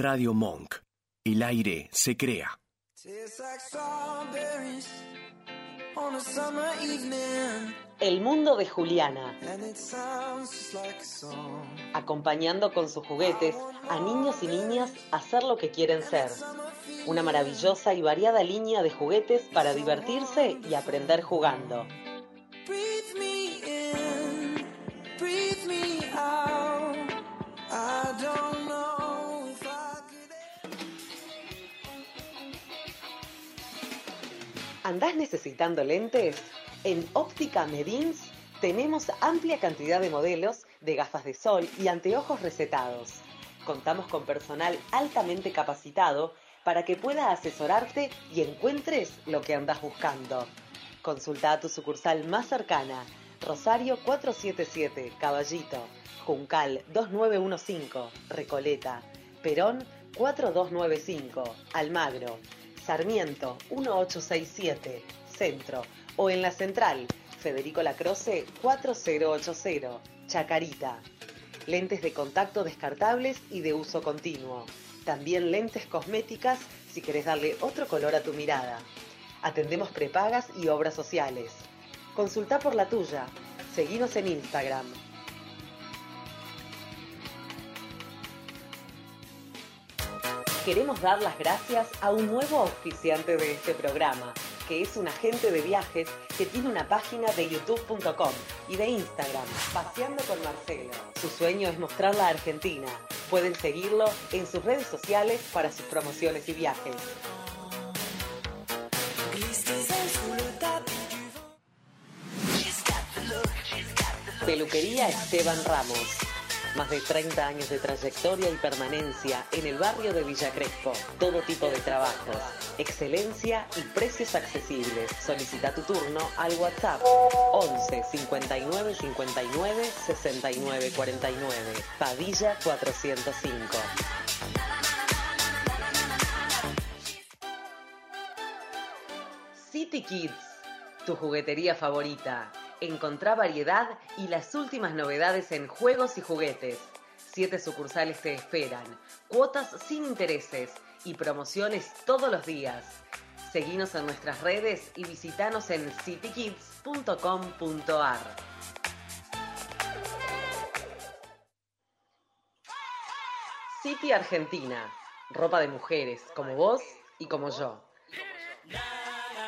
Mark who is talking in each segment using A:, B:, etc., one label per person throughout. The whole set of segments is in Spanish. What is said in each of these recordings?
A: Radio Monk. El aire se crea.
B: El mundo de Juliana. Acompañando con sus juguetes a niños y niñas a hacer lo que quieren ser. Una maravillosa y variada línea de juguetes para divertirse y aprender jugando. ¿Andás necesitando lentes? En Óptica Medins tenemos amplia cantidad de modelos de gafas de sol y anteojos recetados. Contamos con personal altamente capacitado para que pueda asesorarte y encuentres lo que andas buscando. Consulta a tu sucursal más cercana, Rosario 477, Caballito, Juncal 2915, Recoleta, Perón 4295, Almagro, Sarmiento 1867, Centro, o en la Central, Federico Lacroce 4080, Chacarita. Lentes de contacto descartables y de uso continuo. También lentes cosméticas si querés darle otro color a tu mirada. Atendemos prepagas y obras sociales. Consulta por la tuya. Seguinos en Instagram. Queremos dar las gracias a un nuevo auspiciante de este programa, que es un agente de viajes que tiene una página de youtube.com y de Instagram, Paseando con Marcelo. Su sueño es mostrar la Argentina. Pueden seguirlo en sus redes sociales para sus promociones y viajes. Peluquería Esteban Ramos. Más de 30 años de trayectoria y permanencia en el barrio de Villa Crespo. Todo tipo de trabajos, excelencia y precios accesibles. Solicita tu turno al WhatsApp 11 59 59 69 49. Padilla 405. City Kids, tu juguetería favorita. Encontrá variedad y las últimas novedades en juegos y juguetes. Siete sucursales te esperan, cuotas sin intereses y promociones todos los días. Seguinos en nuestras redes y visitanos en citykids.com.ar. City Argentina, ropa de mujeres como vos y como yo.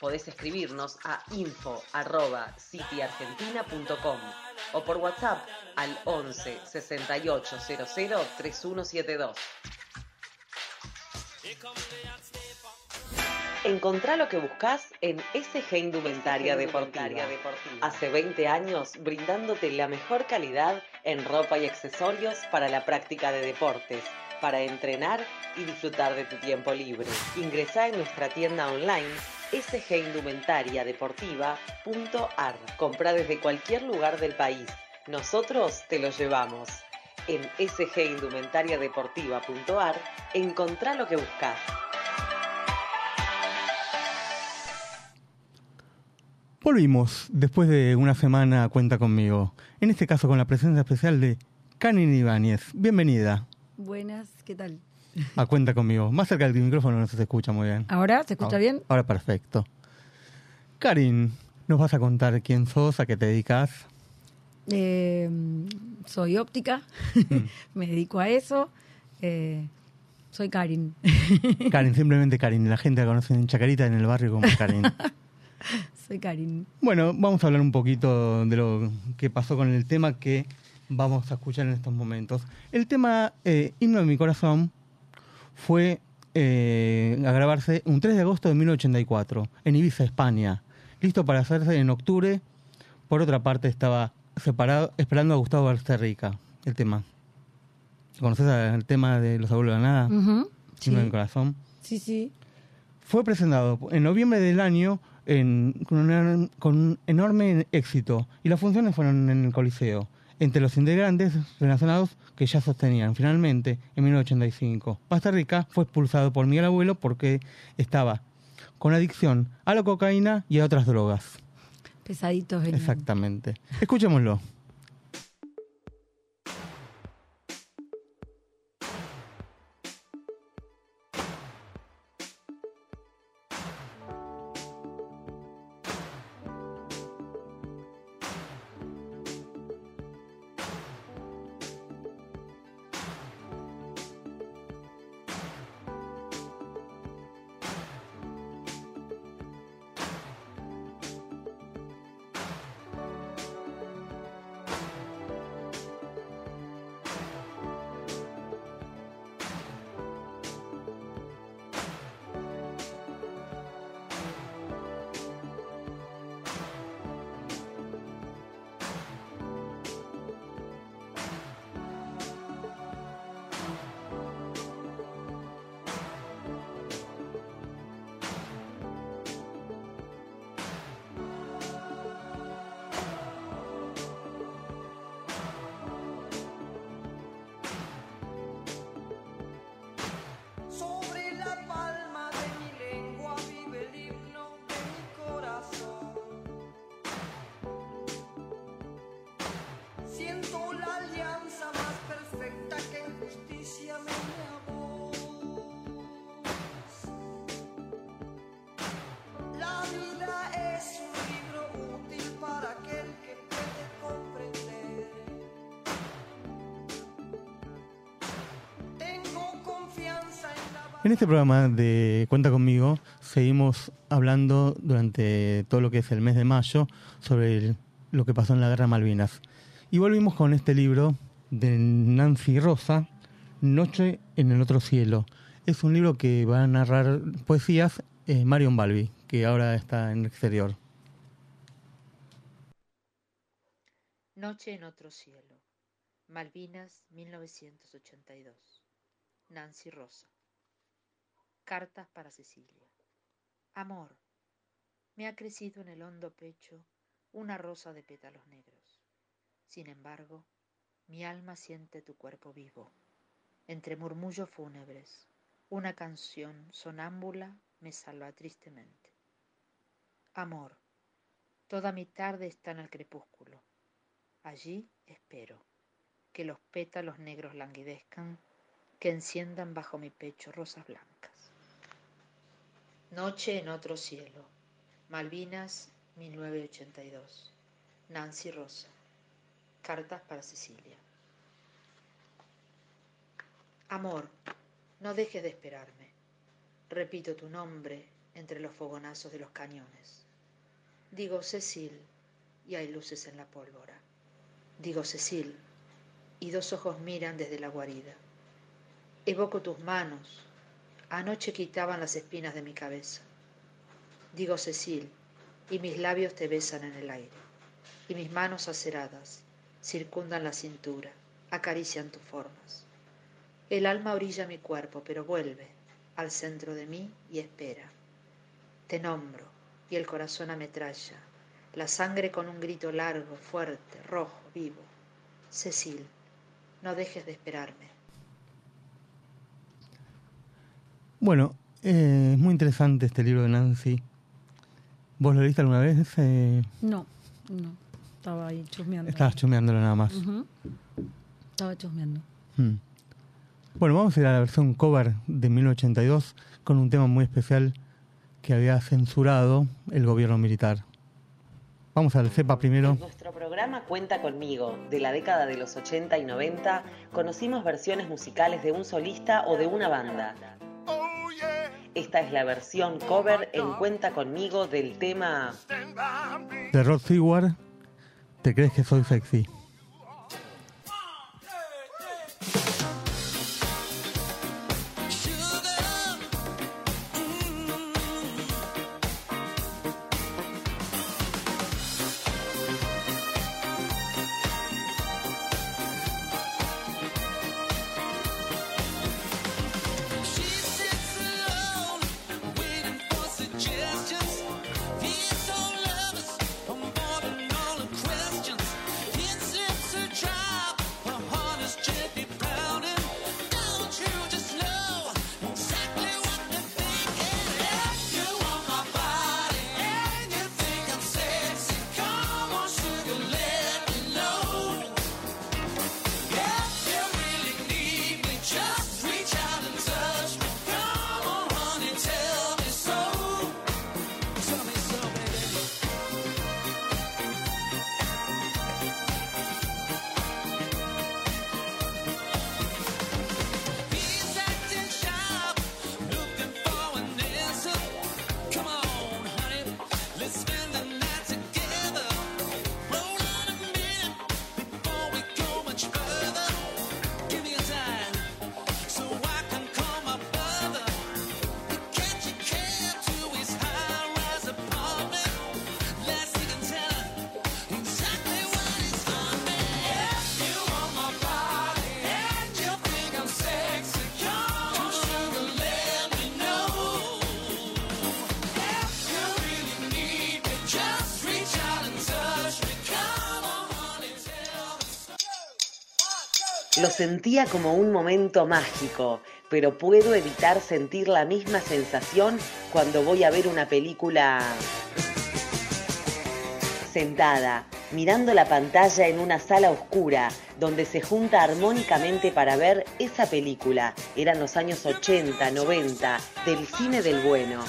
B: Podés escribirnos a info.cityargentina.com o por WhatsApp al 11 68 00 3172. Encontrá lo que buscas en SG Indumentaria Deportiva. Hace 20 años brindándote la mejor calidad en ropa y accesorios para la práctica de deportes, para entrenar y disfrutar de tu tiempo libre. Ingresá en nuestra tienda online sgindumentariadeportiva.ar. Compra desde cualquier lugar del país. Nosotros te lo llevamos. En sgindumentariadeportiva.ar encontrá lo que buscas.
C: Volvimos después de una semana Cuenta conmigo. En este caso con la presencia especial de Karin Ibáñez. Bienvenida.
D: Buenas, ¿qué tal?
C: A Cuenta conmigo. Más cerca del micrófono no se escucha muy bien.
D: ¿Ahora? ¿Se escucha
C: Ahora-
D: bien?
C: Ahora perfecto. Karin, ¿nos vas a contar quién sos, a qué te dedicas?
D: Eh, soy óptica, me dedico a eso. Eh, soy Karin.
C: Karin, simplemente Karin. La gente la conoce en Chacarita, en el barrio como Karin.
D: soy Karin.
C: Bueno, vamos a hablar un poquito de lo que pasó con el tema que vamos a escuchar en estos momentos. El tema eh, Himno de mi corazón fue eh, a grabarse un 3 de agosto de 1984 en Ibiza, España. Listo para hacerse en octubre. Por otra parte, estaba separado, esperando a Gustavo Rica el tema. ¿Conoces el tema de Los Abuelos de la Nada? Himno de mi
D: Sí,
C: corazón.
D: sí, sí.
C: Fue presentado en noviembre del año en- con, con un enorme éxito y las funciones fueron en el Coliseo, entre los integrantes relacionados que ya sostenían. Finalmente, en 1985, Pasta Rica fue expulsado por Miguel Abuelo porque estaba con adicción a la cocaína y a otras drogas.
D: Pesaditos venían.
C: Exactamente. Escuchémoslo.
E: En
C: este programa de Cuenta conmigo seguimos hablando durante todo lo que es el mes de mayo sobre lo que pasó en la Guerra Malvinas. Y volvimos con este libro de Nancy Rosa, Noche en el otro cielo. Es un libro que va a narrar poesías eh, Marion Balbi, que ahora está en el exterior.
F: Noche en otro cielo. Malvinas, 1982. Nancy Rosa. Cartas para Cecilia. Amor, me ha crecido en el hondo pecho una rosa de pétalos negros. Sin embargo, mi alma siente tu cuerpo vivo. Entre murmullos fúnebres, una canción sonámbula me salva tristemente. Amor, toda mi tarde está en el crepúsculo. Allí espero que los pétalos negros languidezcan, que enciendan bajo mi pecho rosas blancas. Noche en otro cielo. Malvinas, 1982. Nancy Rosa. Cartas para Cecilia. Amor, no dejes de esperarme. Repito tu nombre entre los fogonazos de los cañones. Digo Cecil y hay luces en la pólvora. Digo Cecil y dos ojos miran desde la guarida. Evoco tus manos. Anoche quitaban las espinas de mi cabeza. Digo Cecil y mis labios te besan en el aire. Y mis manos aceradas circundan la cintura, acarician tus formas. El alma orilla mi cuerpo, pero vuelve al centro de mí y espera. Te nombro y el corazón ametralla, la sangre con un grito largo, fuerte, rojo, vivo. Cecil, no dejes de esperarme.
C: Bueno, eh, es muy interesante este libro de Nancy. ¿Vos lo leíste alguna vez? Eh,
D: No, no. Estaba ahí chusmeando.
C: estabas chumeándolo nada más.
D: Estaba chusmeando.
C: Mm. Bueno, vamos a ir a la versión cover de 1982 con un tema muy especial que había censurado el gobierno militar. Vamos al CEPA primero.
B: En nuestro programa Cuenta conmigo, de la década de los 80 y 90, conocimos versiones musicales de un solista o de una banda. Esta es la versión cover en Cuenta conmigo del tema
C: De Rod Stewart, ¿te crees que soy sexy?
B: Sentía como un momento mágico, pero puedo evitar sentir la misma sensación cuando voy a ver una película sentada, mirando la pantalla en una sala oscura, donde se junta armónicamente para ver esa película. Eran los años 80, 90, del cine del bueno.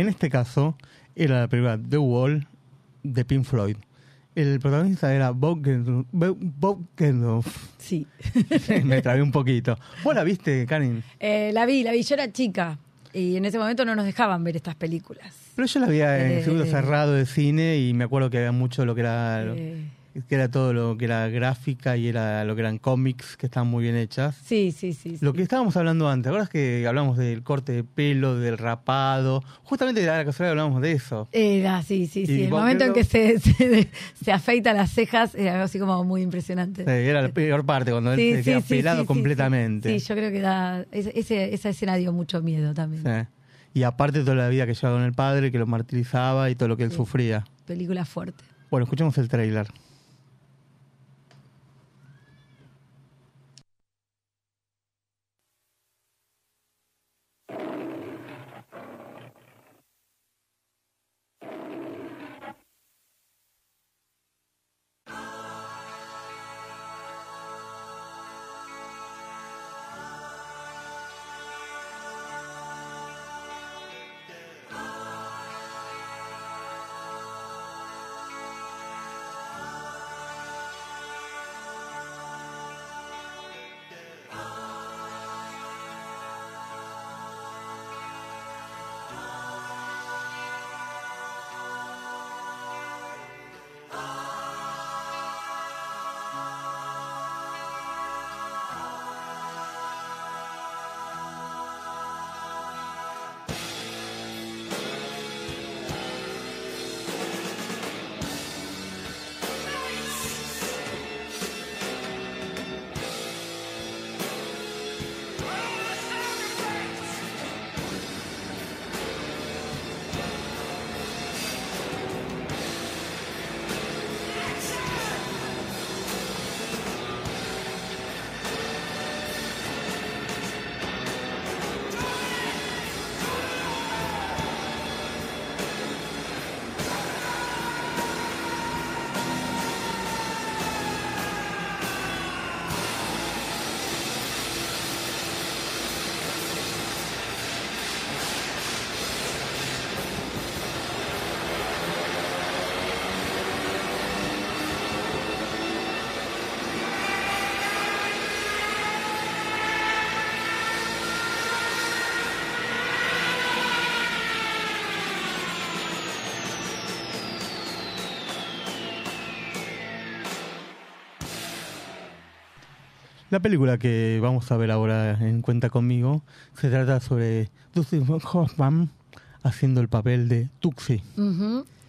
C: En este caso, era la película The Wall de Pink Floyd. El protagonista era Bob Geldof. Bob Geldof.
D: Sí.
C: Me trabé un poquito. ¿Vos la viste, Karin?
D: Eh, la vi, la vi. Yo era chica y en ese momento no nos dejaban ver estas películas.
C: Pero yo la vi en
D: Eh,
C: circuito cerrado de cine y me acuerdo que había mucho lo que era...
D: Eh,
C: que era todo lo que era gráfica y era lo que eran cómics que estaban muy bien hechas.
D: sí, sí, sí.
C: Lo
D: sí.
C: que estábamos hablando antes, ¿te acuerdas que hablamos del corte de pelo, del rapado? Justamente de la casualidad hablamos de eso.
D: Era, sí, sí,
C: Y
D: sí. El momento en que se, se, se afeita las cejas era algo así como muy impresionante.
C: Sí, era la peor parte, cuando
D: Sí,
C: él se queda pelado completamente.
D: Sí, yo creo que da, ese- esa escena dio mucho miedo también.
C: Sí. Y aparte toda la vida que llevaba con el padre, que lo martirizaba y todo lo que él sufría.
D: Película fuerte.
C: Bueno, escuchemos el trailer. La película que vamos a ver ahora en Cuenta conmigo se trata sobre Dustin Hoffman haciendo el papel de Tuxi.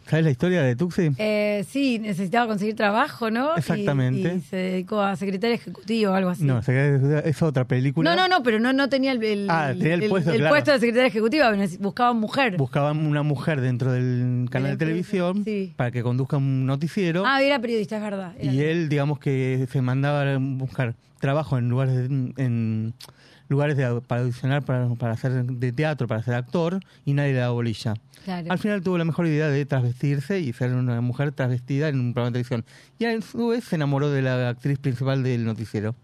C: ¿Sabes la historia de Tuxi?
D: Eh, sí, necesitaba conseguir trabajo, ¿no?
C: Exactamente.
D: Y, se dedicó a secretaria ejecutiva o algo así.
C: No, es otra película.
D: no, no, no, pero no, no tenía el, el-
C: Ah, tenía el puesto, claro.
D: de secretaria ejecutiva, neces- buscaba mujer.
C: Buscaban una mujer dentro del canal de televisión
D: sí.
C: para que conduzca un noticiero.
D: ah, era periodista, es verdad. era-
C: y él, digamos que se mandaba a buscar trabajo en lugares de- en lugares de- para audicionar para, para hacer de teatro, para ser actor, y nadie le daba bolilla.
D: Claro.
C: Al final tuvo la mejor idea de trasvestirse y ser una mujer trasvestida en un programa de televisión. Y a su vez se enamoró de la actriz principal del noticiero.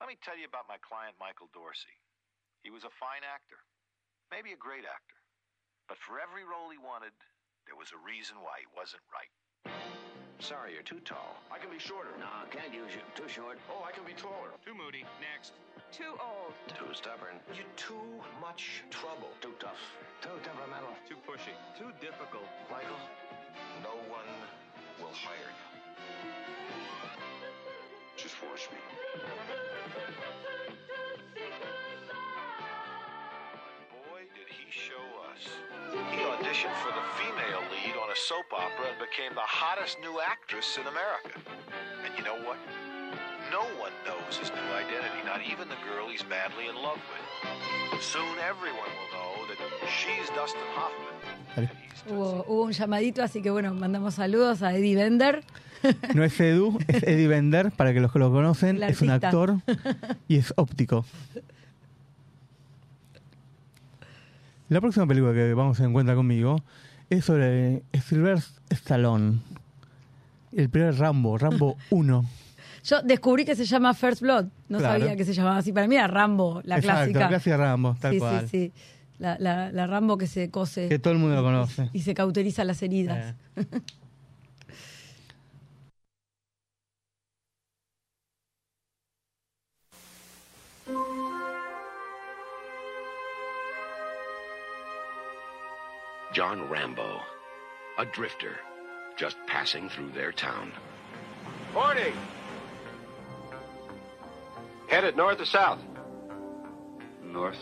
G: Let me tell you about my client, Michael Dorsey. He was a fine actor, maybe a great actor. But for every role he wanted, there was a reason why he wasn't right. Sorry, you're too tall.
H: I can be shorter.
G: No, can't use you. Too short.
H: Oh, I can be taller.
I: Too moody. Next.
J: Too old.
G: Too stubborn.
H: You're too much trouble.
G: Too tough. Too temperamental.
I: Too pushy. Too difficult.
G: Michael, no one will hire you. Just force me. Boy, did he show show us. He auditioned for the female lead on a soap opera and became the hottest new actress in America. And you know what? No one knows his new identity, not even the girl he's madly in love with. Soon everyone will know that she's Dustin Hoffman.
D: Hubo, hubo un llamadito, así que bueno, mandamos saludos a Eddie Bender.
C: No es Edu, es Eddie Bender, para que los que lo conocen. Es un actor y es óptico. La próxima película que vamos a encuentrar conmigo es sobre Sylvester Stallone. El primer Rambo, Rambo 1.
D: Yo descubrí que se llama First Blood. No
C: Claro.
D: sabía que se llamaba así. Para mí era Rambo, la
C: Exacto,
D: clásica.
C: la clásica Rambo, tal
D: sí,
C: cual.
D: sí, sí. La, la- la Rambo que se cose
C: Que todo el mundo lo conoce.
D: y se cauteriza las heridas.
C: Eh.
J: John Rambo, a drifter, just passing through their town.
H: Morning. Headed north or south? North.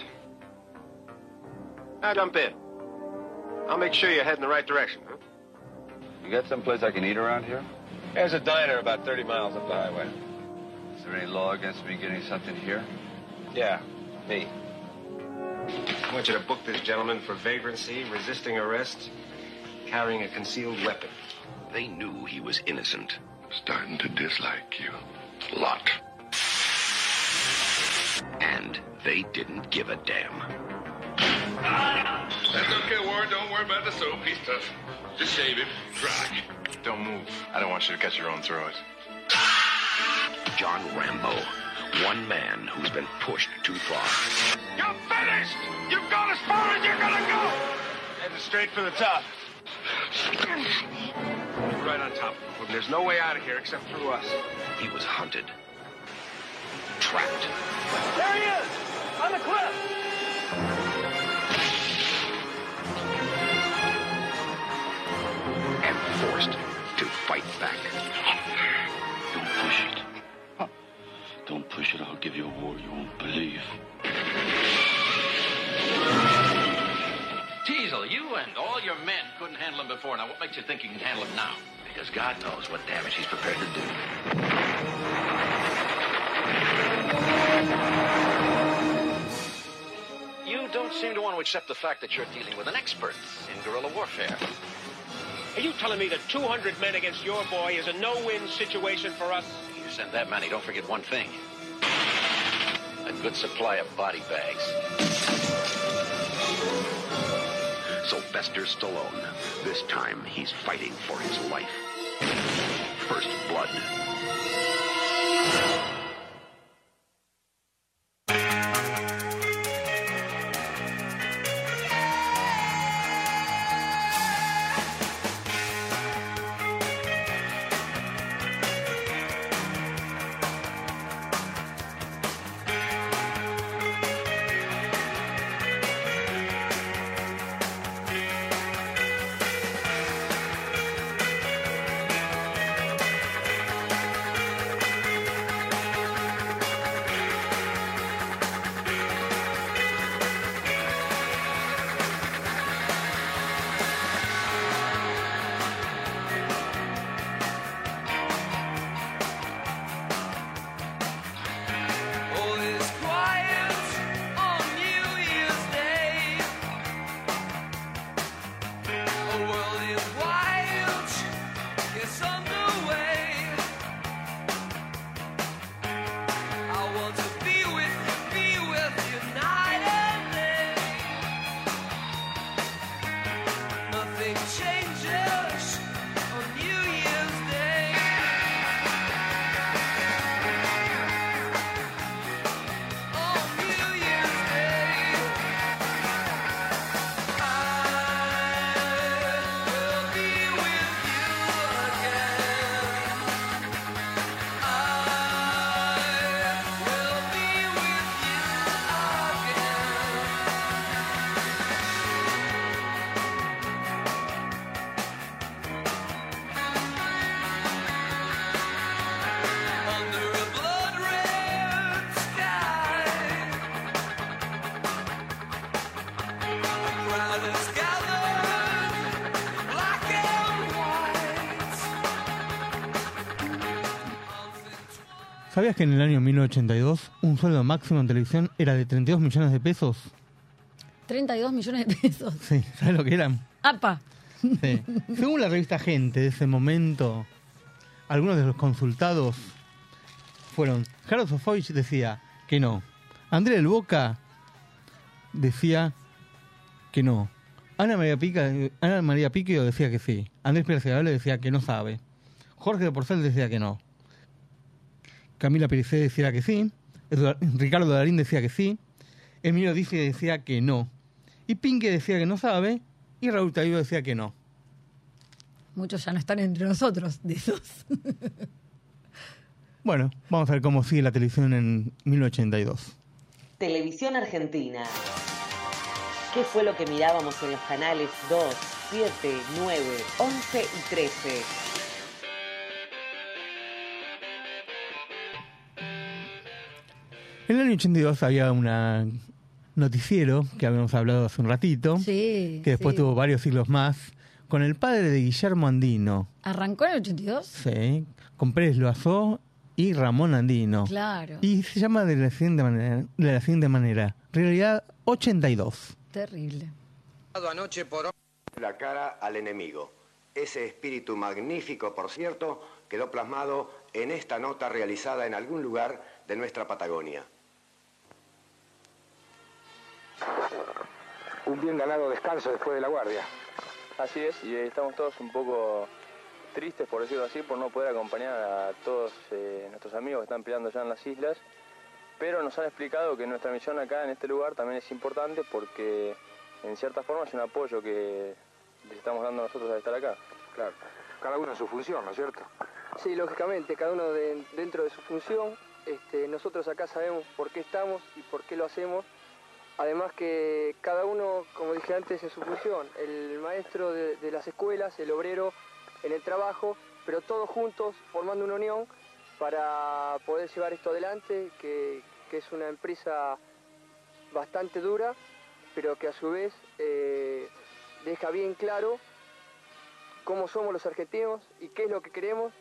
H: Now jump in. I'll make sure you're heading the right direction. Huh?
K: You got someplace I can eat around here?
H: There's a diner about 30 miles up the highway.
K: Is there any law against me getting something here?
H: Yeah, me. I want you to book this gentleman for vagrancy, resisting arrest, carrying a concealed weapon.
J: They knew he was innocent.
L: Starting to dislike you. A lot.
J: And they didn't give a damn.
L: That's okay, Warren. Don't worry about the soap. He's tough. Just shave him. Dry.
G: Don't move. I don't want you to cut your own throat.
J: John Rambo, one man who's been pushed too far.
H: You're finished! You've gone as far as you're gonna go! Heading straight for the top. Right on top. There's no way out of here except through us.
J: He was hunted, trapped,
H: There he is! On the cliff!
J: and forced to fight back.
L: Don't push it. I'll give you a war you won't believe.
M: Teasel, you and all your men couldn't handle him before. Now, what makes you think you can handle him now?
J: Because God knows what damage he's prepared to do.
M: You don't seem to want to accept the fact that you're dealing with an expert in guerrilla warfare.
I: Are you telling me that 200 men against your boy is a no-win situation for us?
M: You send that many, don't forget one thing. Good supply of body bags.
J: Sylvester Stallone. This time he's fighting for his life. First blood.
C: It's so ¿Sabías que en el año 1982 un sueldo máximo en televisión era de 32 millones de pesos?
D: 32 millones de pesos.
C: Sí, ¿sabes lo que eran?
D: ¡Apa!
C: Sí. Según la revista Gente de ese momento, algunos de los consultados fueron Harold Sofovich decía que no, Andrea del Boca decía que no, Ana María Pica, Ana María Piquio decía que sí, Andrés Pérez Gabale decía que no sabe, Jorge de Porcel decía que no, Camila Pericé decía que sí, Ricardo Darín decía que sí, Emilio Dizzi decía que no, y Pinque decía que no sabe, y Raúl Taíbo decía que no.
D: Muchos ya no están entre nosotros de esos.
C: Bueno, vamos a ver cómo sigue la televisión en 1982.
B: Televisión Argentina. ¿Qué fue lo que mirábamos en los canales 2, 7, 9, 11 y 13?
C: En el año 82 había un noticiero que habíamos hablado hace un ratito,
D: Sí.
C: que después
D: sí.
C: tuvo varios siglos más, con el padre de Guillermo Andino,
D: ¿Arrancó en el 82?
C: sí, con Pérez Loazó y Ramón Andino.
D: Claro.
C: Y se llama de la siguiente manera, de la siguiente manera Realidad 82.
D: Terrible.
N: Anoche por
O: La cara al enemigo. Ese espíritu magnífico, por cierto, quedó plasmado en esta nota realizada en algún lugar de nuestra Patagonia.
P: Un bien ganado descanso después de la guardia.
Q: Así es, y estamos todos un poco tristes, por decirlo así, por no poder acompañar a todos eh, nuestros amigos que están peleando ya en las islas, pero nos han explicado que nuestra misión acá en este lugar también es importante porque en cierta forma es un apoyo que les estamos dando nosotros al estar acá.
P: Claro, cada uno en su función, ¿no es cierto?
R: Sí, lógicamente, cada uno de- dentro de su función. Este, nosotros acá sabemos por qué estamos y por qué lo hacemos. Además que cada uno, como dije antes, en su función. El maestro de, las escuelas, el obrero en el trabajo, pero todos juntos formando una unión para poder llevar esto adelante, que, que es una empresa bastante dura, pero que a su vez eh, deja bien claro cómo somos los argentinos y qué es lo que queremos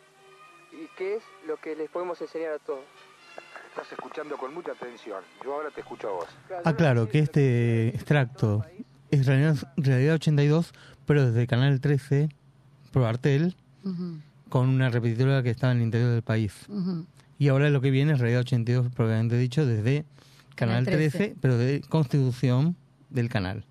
R: y qué es lo que les podemos enseñar a todos.
P: Estás escuchando con mucha atención. Yo ahora te escucho a vos.
C: Aclaro que este extracto es realidad, realidad 82, pero desde Canal 13, Pro Artel, con una repetidora que estaba en el interior del país. Y ahora lo que viene es realidad 82, propiamente dicho, desde Canal
D: Canal 13.
C: 13, pero de constitución del canal.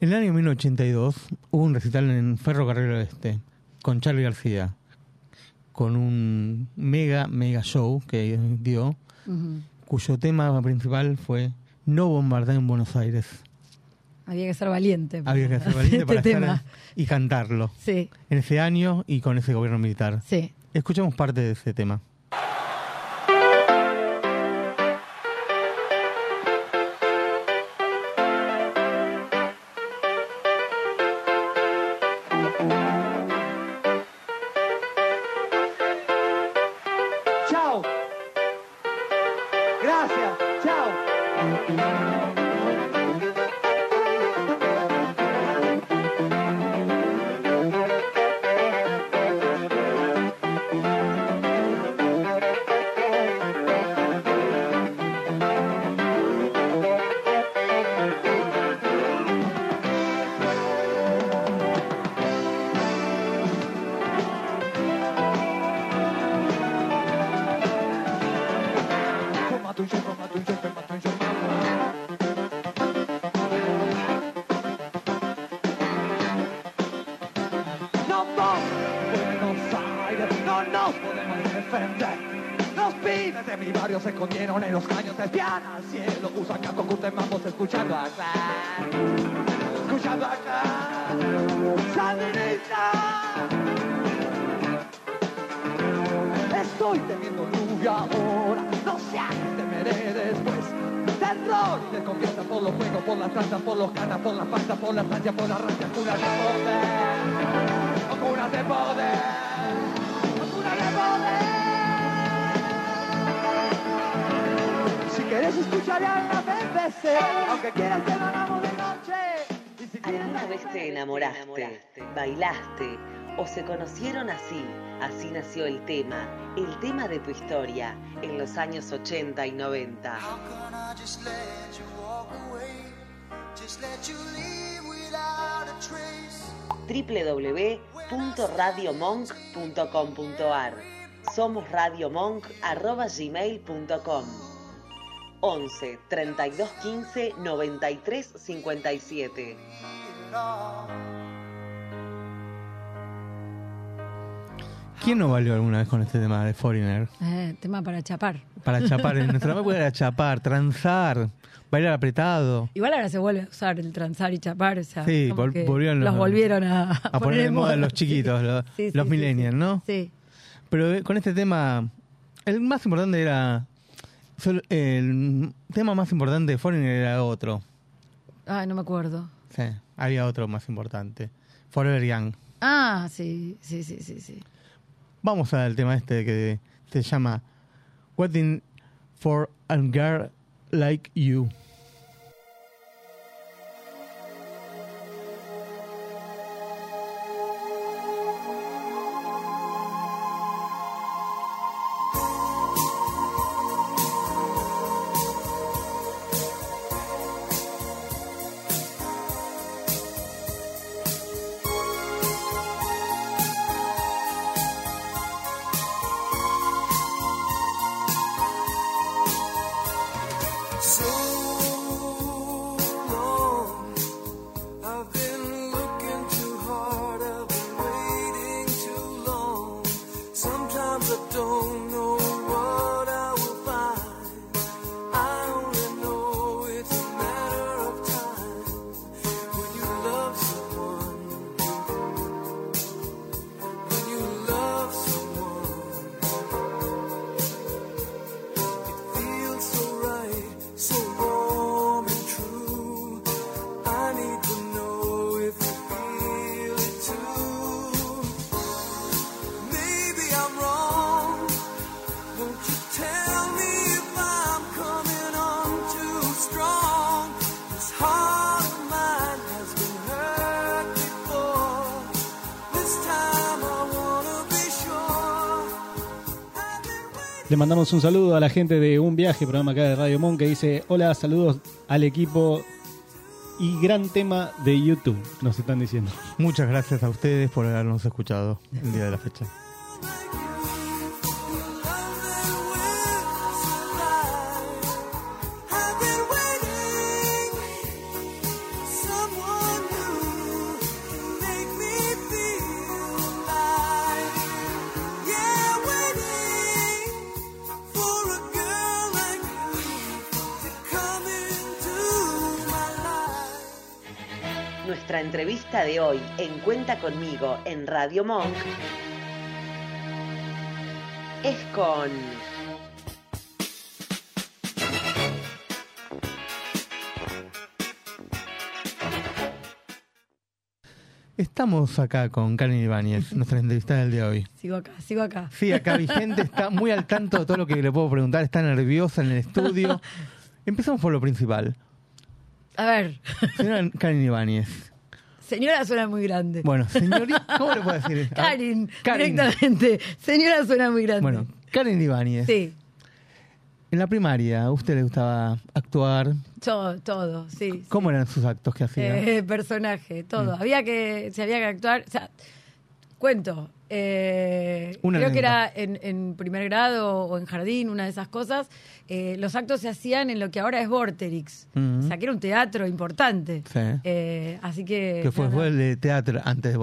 B: En el año
C: 1982 hubo un recital en Ferrocarril Oeste con Charlie García, con un mega, mega show que dio, cuyo tema principal fue No bombardear en Buenos Aires.
D: Había que ser valiente. para
C: Había que ser valiente
D: este
C: para
D: tema.
C: estar y cantarlo
D: Sí,
C: en ese año y con ese gobierno militar.
D: sí.
C: Escuchamos parte de ese tema.
E: Estoy teniendo lluvia ahora, no sé a qué temeré después. Terror y desconfianza por los juegos, por las tranzas, por los ganas, por las faltas, por las ansias, por las rancias, curas de poder. Curas de poder. Curas de poder. Si quieres escuchar a la BBC, aunque quieras te ganamos de noche.
B: ¿Alguna vez te enamoraste, bailaste o se conocieron así? Así nació el tema, el tema de tu historia, en los años 80 y 90.
E: Just let you walk away. Just let you leave without a trace.
B: www.radiomonk.com.ar Somos radiomonk.gmail.com 11 32 15 93 57
C: ¿Quién no valió alguna vez con este tema de Foreigner?
D: Eh, tema para chapar.
C: Para chapar, en nuestra época era chapar, transar, bailar apretado.
D: Igual ahora se vuelve a usar el transar y chapar. O sea,
C: Sí, vol- volvieron
D: los
C: los-
D: volvieron a,
C: A poner de moda los chiquitos, los,
D: Sí, sí,
C: los
D: sí,
C: millennials, ¿no?
D: Sí.
C: Pero eh, con este tema, el más importante era. El tema más importante de Foreigner era otro.
D: Ah, no me acuerdo.
C: Sí, había otro más importante. Forever Young.
D: Ah, sí, sí, sí, sí, sí.
C: Vamos al tema este que se llama Waiting for a Girl Like You.
N: Mandamos un saludo a la gente de Un Viaje, programa acá de Radio Mon, que dice, hola, saludos al equipo y gran tema de YouTube, nos están diciendo.
C: Muchas gracias a ustedes por habernos escuchado el día de la fecha.
B: Nuestra entrevista de hoy en Cuenta conmigo en Radio Monk es con
C: Estamos acá con Karen Ibáñez, nuestra entrevistada del día de hoy.
D: Sigo acá, sigo acá.
C: Sí, acá Vigente está muy al tanto de todo lo que le puedo preguntar, está nerviosa en el estudio. Empezamos por lo principal.
D: A ver,
C: Señora Karen Ibáñez.
D: Señora suena muy grande.
C: Bueno, señorita, ¿cómo le puedo decir?
D: Karin,
C: Karin.
D: directamente. Señora suena muy grande.
C: Bueno, Karen Ibáñez.
D: Sí,
C: En la primaria, ¿a usted le gustaba actuar?
D: todo, todo, sí.
C: ¿Cómo eran sus actos que hacía?
D: Eh, personaje, todo.
C: Mm.
D: Había que, se había que actuar. O sea, cuento. Eh, creo que era en, en primer grado o en jardín, una de esas cosas. eh, los actos se hacían en lo que ahora es Vorterix.
C: Ujú.
D: O sea, que era un teatro importante.
C: Sí.
D: Eh, así que.
C: que fue, fue el teatro antes de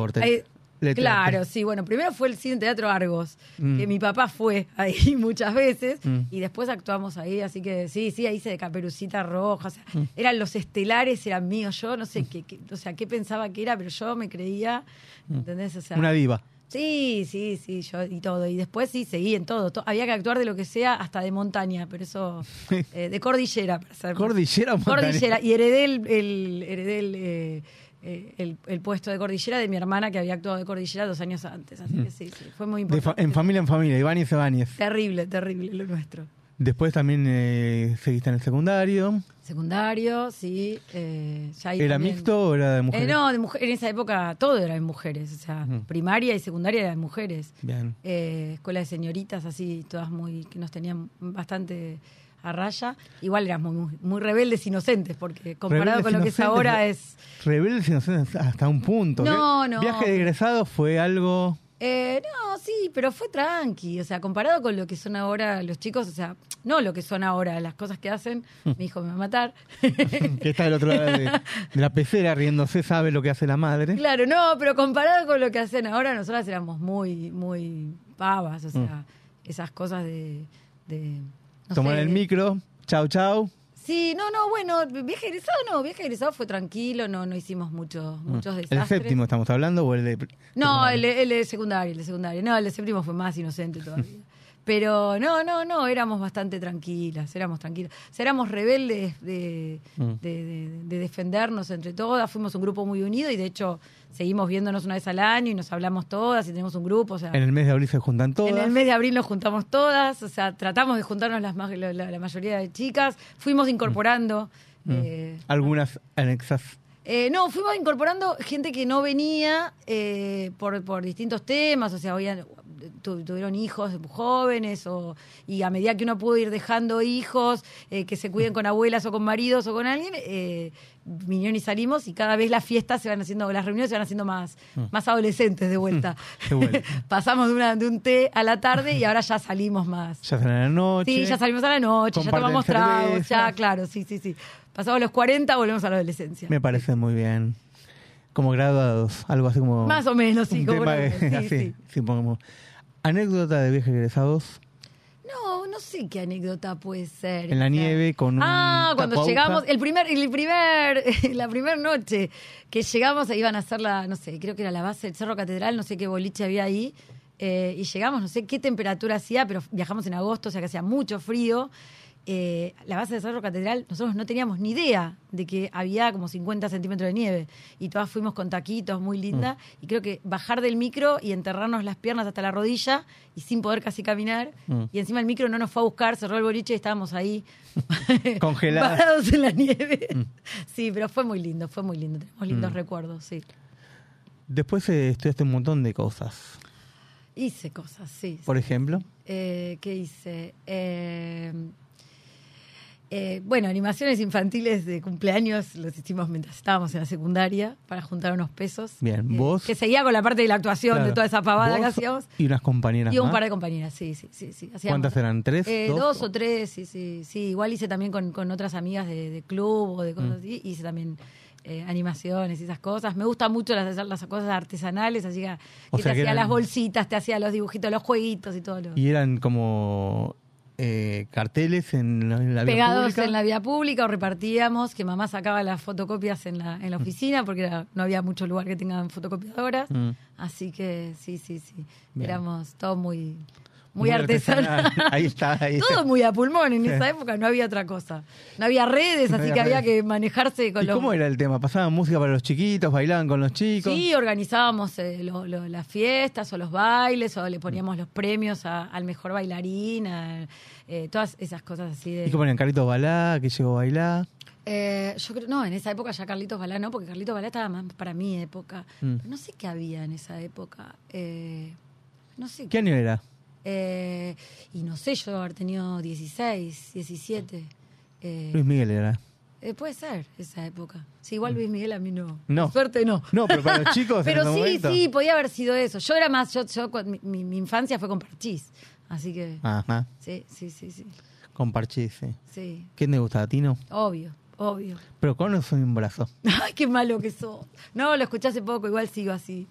C: Le-
D: Claro, sí. Bueno, primero fue el Cine Teatro Argos,
C: Mm.
D: que mi papá fue ahí muchas veces
C: Mm.
D: y después actuamos ahí, así que sí, sí, ahí hice de Caperucita Roja. O sea,
C: Mm.
D: eran los estelares, eran míos. Yo no sé qué, qué- o sea, qué pensaba que era, pero yo me creía, ¿entendés? O sea.
C: Una diva.
D: Sí, sí, sí, yo y todo. Y después sí, seguí en todo. To- Había que actuar de lo que sea, hasta de montaña, pero eso, eh, de cordillera, para ser
C: Cordillera o montaña.
D: Cordillera. Y heredé el, el- heredé el, eh, eh, el- el puesto de cordillera de mi hermana que había actuado de cordillera dos años antes. Así que sí, sí, fue muy
C: De fa-
D: importante.
C: en familia en familia, Ibáñez Ibáñez.
D: Terrible, terrible lo nuestro.
C: Después también eh, seguiste en el secundario.
D: Secundario, sí. eh, ya ahí
C: ¿Era
D: también-
C: mixto o era de
D: Eh,
C: mujeres?
D: no, de mujer- en esa época todo era de mujeres. O sea, primaria y secundaria era de mujeres.
C: Bien.
D: eh, escuela de señoritas, así, todas muy, que nos tenían bastante a raya. Igual éramos muy, muy rebeldes inocentes, porque comparado
C: Rebeldes
D: con lo que es ahora es...
C: Rebeldes inocentes hasta un punto.
D: No, no.
C: Viaje de egresado fue algo.
D: Eh, no, sí, pero fue tranqui. O sea, comparado con lo que son ahora los chicos, o sea, no lo que son ahora, las cosas que hacen, mi hijo me va a matar.
C: que está del otro lado de, de la pecera riéndose, sabe lo que hace la madre.
D: Claro, no, pero comparado con lo que hacen ahora, nosotras éramos muy, muy pavas, o sea, esas cosas de... de no
C: Tomar
D: sé,
C: el micro, chau chau.
D: Sí, no, no, bueno, viaje egresado no, viaje egresado fue tranquilo, no, no hicimos muchos, muchos
C: ¿El
D: desastres.
C: séptimo estamos hablando o el de.?
D: No, el, de- el de secundario, el de secundario. No, el de séptimo fue más inocente todavía. Pero no, no, no, éramos bastante tranquilas, éramos tranquilas. O sea, éramos rebeldes de,
C: Mm.
D: de, de- de defendernos entre todas, fuimos un grupo muy unido y de hecho seguimos viéndonos una vez al año y nos hablamos todas y tenemos un grupo, o sea,
C: En el mes de abril se juntan todas.
D: en el mes de abril nos juntamos todas, o sea, tratamos de juntarnos las la, la- mayoría de chicas, fuimos incorporando...
C: Mm.
D: eh,
C: Algunas anexas.
D: eh, no, fuimos incorporando gente que no venía eh, por, por distintos temas, o sea, tu- tuvieron hijos jóvenes, o, y a medida que uno pudo ir dejando hijos eh, que se cuiden con abuelas o con maridos o con alguien, eh, vinieron y salimos, y cada vez las fiestas se van haciendo, las reuniones se van haciendo más,
C: Mm.
D: más adolescentes de vuelta. Pasamos de, una, de un té a la tarde y ahora ya salimos más.
C: Ya salen a la noche.
D: Sí, ya salimos a la noche, ya tomamos tragos, ya, claro, sí, sí, sí. Pasamos los 40, volvemos a la adolescencia.
C: Me parece muy bien. Como graduados, algo así como.
D: Más o menos, sí, como
C: tema
D: sí,
C: así,
D: sí.
C: sí, pongamos. Anécdota de viaje egresados
D: No, no sé qué anécdota puede ser.
C: en la nieve con un.
D: Ah, cuando llegamos, el primer, el primer, la primera noche que llegamos, iban a hacer la, no sé, creo que era la base del Cerro Catedral, no sé qué boliche había ahí, eh, y llegamos, no sé qué temperatura hacía, pero viajamos en agosto, o sea que hacía mucho frío. Eh, la base del Cerro Catedral, nosotros no teníamos ni idea de que había como 50 centímetros de nieve, y todas fuimos con taquitos, muy linda,
C: Mm.
D: y creo que bajar del micro y enterrarnos las piernas hasta la rodilla, y sin poder casi caminar,
C: Mm.
D: y encima el micro no nos fue a buscar, cerró el boliche y estábamos ahí
C: Congeladas.
D: parados en la nieve. Sí, pero fue muy lindo, fue muy lindo. Tenemos lindos
C: Mm.
D: recuerdos, sí.
C: Después eh, estudiaste un montón de cosas.
D: Hice cosas, sí.
C: Por
D: sí.
C: ejemplo.
D: Eh, ¿Qué hice? Eh, eh, bueno, animaciones infantiles de cumpleaños los hicimos mientras estábamos en la secundaria para juntar unos pesos.
C: Bien,
D: Eh,
C: vos.
D: Que seguía con la parte de la actuación
C: Claro.
D: de toda esa pavada que hacíamos.
C: Y unas compañeras
D: Y un
C: más.
D: par de compañeras, sí, sí, sí. sí. Hacíamos-
C: ¿Cuántas eran? ¿Tres?
D: Eh,
C: ¿Dos?
D: dos o tres, sí, sí, sí. Igual hice también con, con otras amigas de, de club o de cosas
C: Mm.
D: así. Hice también eh, animaciones y esas cosas. Me gusta mucho las, las cosas artesanales, así que,
C: O
D: que
C: sea
D: te hacía
C: eran-
D: las bolsitas, te hacía los dibujitos, los jueguitos y todo lo
C: Y eran como eh, carteles en la, en la vía
D: pegados
C: pública.
D: en la vía pública o repartíamos, que mamá sacaba las fotocopias en la, en la oficina porque era- no había mucho lugar que tengan fotocopiadoras.
C: Mm.
D: Así que sí, sí, sí.
C: Bien.
D: Éramos todo muy,
C: Muy
D: muy, artesanal.
C: artesanal. Ahí está, ahí está.
D: Todo muy a pulmón. En esa época no había otra cosa. No había redes,
C: No
D: así
C: había
D: que había que manejarse con
C: ¿Y
D: los.
C: cómo era el tema? ¿Pasaban música para los chiquitos? ¿Bailaban con los chicos?
D: Sí, organizábamos eh, lo- lo- las fiestas o los bailes o le poníamos los premios a- al mejor bailarín, a, eh, todas esas cosas así de...
C: ¿Y qué ponían? Carlitos Balá, que llegó a bailar.
D: Eh, yo creo, no, en esa época ya Carlitos Balá no, porque Carlitos Balá estaba más para mi época.
C: Mm.
D: No sé qué había en esa época. Eh, no sé.
C: ¿Qué año era?
D: Eh, y no sé, yo haber tenido 16, 17. Eh,
C: Luis Miguel era.
D: eh, puede ser esa época. Sí, igual Luis Miguel a mí no.
C: No.
D: Por suerte no.
C: No, pero para los chicos
D: Pero sí,
C: momento.
D: sí, podía haber sido eso. Yo era más, yo, yo mi, mi- infancia fue con Parchís. Así que.
C: Ajá.
D: Sí, sí, sí, sí.
C: Con parchís, sí.
D: Sí,
C: ¿Quién te gusta, Tino?
D: obvio, obvio.
C: Pero con soy un brazo.
D: Ay, qué malo que sos. No, lo escuché hace poco, igual sigo así.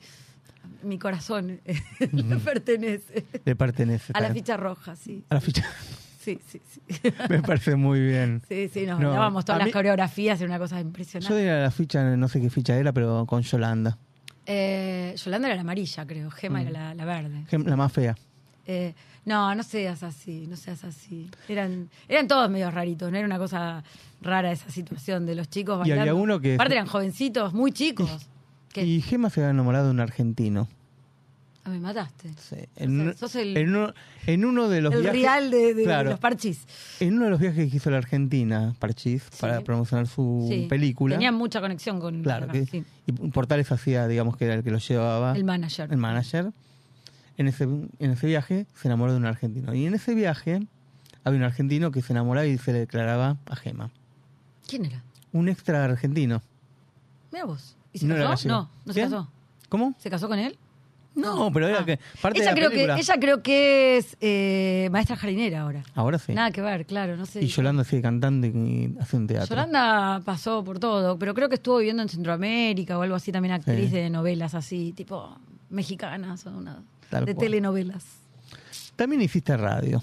D: Mi corazón le pertenece.
C: Le pertenece.
D: A la ficha roja, sí.
C: A la ficha.
D: Sí, sí, sí.
C: Me parece muy bien.
D: Sí, sí, nos
C: No,
D: todas las
C: mí-
D: coreografías, era una cosa
C: Yo
D: impresionante.
C: diría la ficha, no sé qué ficha era, pero con Yolanda.
D: Eh, Yolanda era la amarilla, creo. Gema
C: Mm.
D: era la, la verde.
C: Gem- La más fea.
D: Eh, no, no seas así, no seas así. Eran, eran todos medio raritos, no era una cosa rara esa situación de los chicos
C: Y
D: bailando.
C: había uno que-
D: Aparte eran jovencitos, muy chicos. ¿Qué?
C: Y Gema se había enamorado de un argentino.
D: Ah, me mataste.
C: Sí. En,
D: Sos- sos el-
C: en uno, en uno de los
D: el
C: viajes.
D: real de, de
C: Claro.
D: los parchís.
C: En uno de los viajes que hizo la Argentina, Parchís, para promocionar su
D: Sí.
C: película.
D: Tenían mucha conexión con
C: Claro, que,
D: sí.
C: y Portales hacía, digamos, que era el que lo llevaba.
D: el manager.
C: el manager. En ese, en ese viaje se enamoró de un argentino. Y en ese viaje había un argentino que se enamoraba y se le declaraba a Gema.
D: ¿Quién era?
C: Un extra argentino.
D: Mira vos. ¿Y se
C: No era
D: casó?
C: gallego.
D: No, no se casó.
C: ¿Cómo?
D: ¿Se casó con él?
C: No, pero era que parte
D: ella,
C: de la
D: creo que, ella creo que es eh, maestra jardinera ahora.
C: Ahora sí.
D: Nada que ver, claro, no sé.
C: y Yolanda sigue cantando y hace un teatro.
D: Yolanda pasó por todo, pero creo que estuvo viviendo en Centroamérica o algo así, también actriz
C: Sí.
D: de novelas así, tipo mexicanas o una,
C: Tal
D: de
C: cual.
D: telenovelas.
C: También hiciste radio.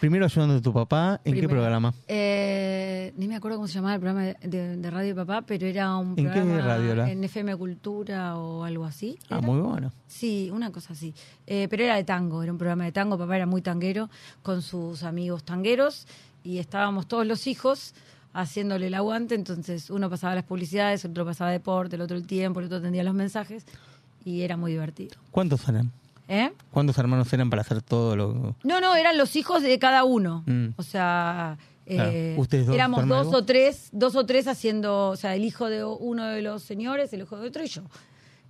C: Primero ayudando a tu papá. ¿En qué programa?
D: Eh, ni me acuerdo cómo se llamaba el programa de, radio de papá, pero era un
C: ¿En qué
D: programa
C: radio era?
D: en FM Cultura o algo así.
C: Ah, muy bueno.
D: Sí, una cosa así. Eh, pero era de tango, era un programa de tango. Papá era muy tanguero con sus amigos tangueros y estábamos todos los hijos haciéndole el aguante. Entonces uno pasaba las publicidades, el otro pasaba deporte, el otro el tiempo, el otro atendía los mensajes y era muy divertido.
C: ¿Cuántos eran?
D: ¿Eh?
C: ¿Cuántos hermanos eran para hacer todo lo
D: No, no, eran los hijos de cada uno.
C: Mm.
D: O sea,
C: Claro.
D: eh,
C: ¿Ustedes dos,
D: éramos dos o tres, dos o tres haciendo, o sea, el hijo de uno de los señores, el hijo de otro y yo.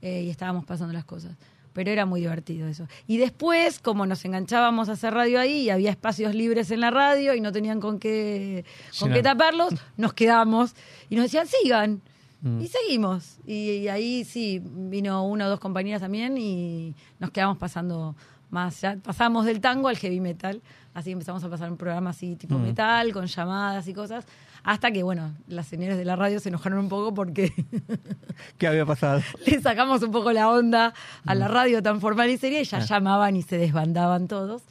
D: Eh, y estábamos pasando las cosas. Pero era muy divertido eso. Y después, como nos enganchábamos a hacer radio ahí y había espacios libres en la radio y no tenían con qué, con qué taparlos, nos quedamos y nos decían, sigan.
C: Mm.
D: Y seguimos. Y, y ahí sí, vino una o dos compañías también y nos quedamos pasando más. Ya pasamos del tango al heavy metal. Así empezamos a pasar un programa así tipo
C: Mm.
D: metal, con llamadas y cosas. Hasta que, bueno, las señores de la radio se enojaron un poco porque
C: ¿Qué había pasado?
D: le sacamos un poco la onda a
C: Mm.
D: la radio tan formal y seria y ya
C: Ah.
D: llamaban y se desbandaban todos.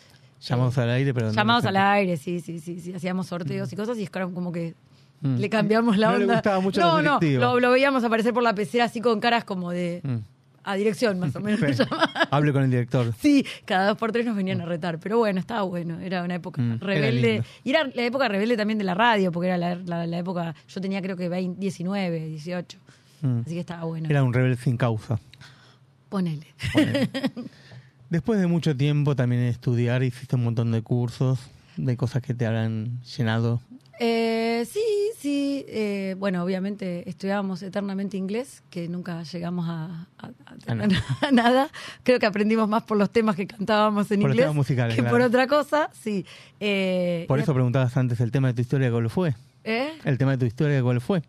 C: Llamados al aire, pero
D: Llamados al aire, sí, sí, sí, sí. Hacíamos sorteos y cosas y es como que
C: Mm.
D: le cambiamos la
C: No le
D: onda.
C: gustaba mucho
D: no, no, lo, lo veíamos aparecer por la pecera así con caras como de
C: Mm.
D: a dirección más o menos.
C: Hable con el director.
D: Sí, cada dos por tres nos venían a retar. Pero bueno, estaba bueno. Era una época
C: Mm,
D: rebelde. Y era la época rebelde también de la radio, porque era la, la- la época. Yo tenía creo que 20, 19, 18.
C: Mm.
D: Así que estaba bueno.
C: Era un rebelde sin causa.
D: Ponele.
C: Después de mucho tiempo también en estudiar, hiciste un montón de cursos, de cosas que te habrán llenado.
D: Eh, sí, sí. eh, bueno, obviamente estudiábamos eternamente inglés, que nunca llegamos a, a- a tener
C: nada.
D: nada. Creo que aprendimos más por los temas que cantábamos en
C: Por los
D: inglés
C: temas
D: que por otra cosa. Sí. Eh,
C: Por eso preguntabas antes el tema de tu historia, ¿cuál fue?
D: ¿Eh?
C: El tema de tu historia, ¿cuál fue?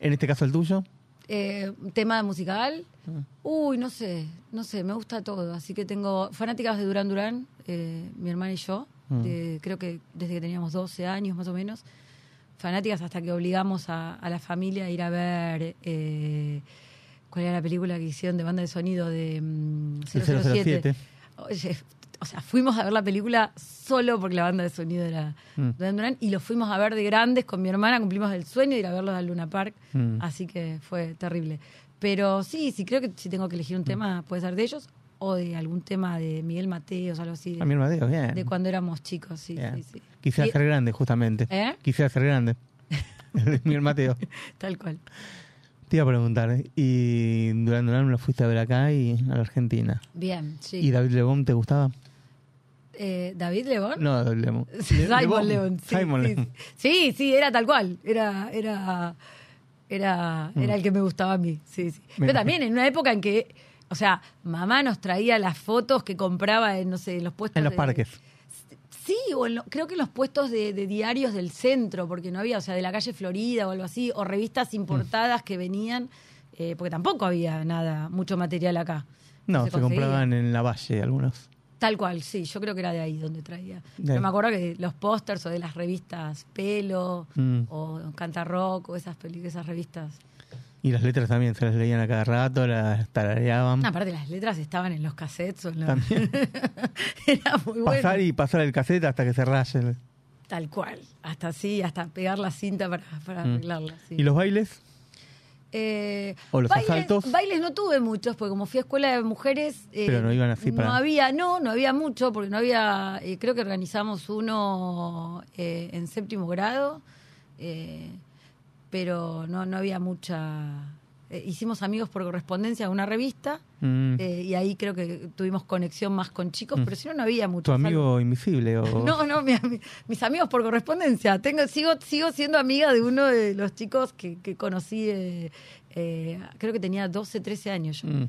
C: En este caso el tuyo.
D: Eh, tema musical.
C: Ah.
D: Uy, no sé, no sé, me gusta todo. Así que tengo fanáticas de Durán Durán, eh, mi hermana y yo.
C: Mm.
D: de- creo que desde que teníamos 12 años más o menos. Fanáticas hasta que obligamos a, a la familia a ir a ver. eh, ¿Cuál era la película que hicieron de banda de sonido de mm,
C: El
D: 007?
C: 007.
D: Oye, o sea, fuimos a ver la película solo porque la banda de sonido era
C: Mm.
D: Durán y lo fuimos a ver de grandes con mi hermana, cumplimos el sueño de ir a verlos al Luna Park,
C: Mm.
D: así que fue terrible. Pero sí, sí, creo que si tengo que elegir un
C: Mm.
D: tema puede ser de ellos o de algún tema de Miguel Mateos, algo así. De,
C: A mi Mateo, bien.
D: de cuando éramos chicos, sí,
C: Bien.
D: sí, sí.
C: Quisiera
D: Y-
C: ser grande, justamente.
D: ¿Eh?
C: Quisiera ser grande. Miguel Mateo.
D: Tal cual.
C: Te iba a preguntar, y Durán Durán lo fuiste a ver acá y a la Argentina.
D: Bien, sí.
C: ¿Y David Lebón te gustaba?
D: Eh, ¿David León?
C: No, David Lebón.
D: Simon León. Sí,
C: Simon
D: sí,
C: León.
D: sí. Sí, era tal cual. Era, era, era,
C: Mm.
D: era el que me gustaba a mí. Sí, sí. Pero también en una época en que, o sea, mamá nos traía las fotos que compraba en, no sé, en los puestos
C: En los
D: de-
C: parques.
D: Sí, o en lo- creo que en los puestos de, de diarios del centro, porque no había, o sea, de la calle Florida o algo así, o revistas
C: Mm.
D: importadas que venían, eh, porque tampoco había nada, mucho material acá.
C: No, se, compraban en la Valle algunos.
D: Tal cual, sí, yo creo que era de ahí donde traía. Pero me acuerdo que los pósters o de las revistas Pelo
C: Mm.
D: o Canta Rock o esas, esas revistas
C: Y las letras también se las leían a cada rato, las tarareaban.
D: Aparte, las letras estaban en los cassettes. o en los-
C: También.
D: Era muy bueno.
C: Pasar y pasar el cassette hasta que se raye.
D: Tal cual. Hasta así, hasta pegar la cinta para, para
C: Mm.
D: arreglarla. sí.
C: ¿Y los bailes?
D: Eh,
C: ¿O los
D: bailes,
C: asaltos?
D: Bailes no tuve muchos, porque como fui a escuela de mujeres. eh,
C: Pero no iban así para-
D: No había, no, no había mucho, porque no había. eh, creo que organizamos uno eh, en séptimo grado, eh, pero no, no había mucha. eh, hicimos amigos por correspondencia de una revista,
C: Mm.
D: eh, y ahí creo que tuvimos conexión más con chicos,
C: Mm.
D: pero si no, no había mucho.
C: ¿Tu amigo invisible? O...
D: No, no, mi mis amigos por correspondencia. Tengo, sigo, sigo siendo amiga de uno de los chicos que, que conocí, eh, eh, creo que tenía 12, 13 años yo.
C: Mm.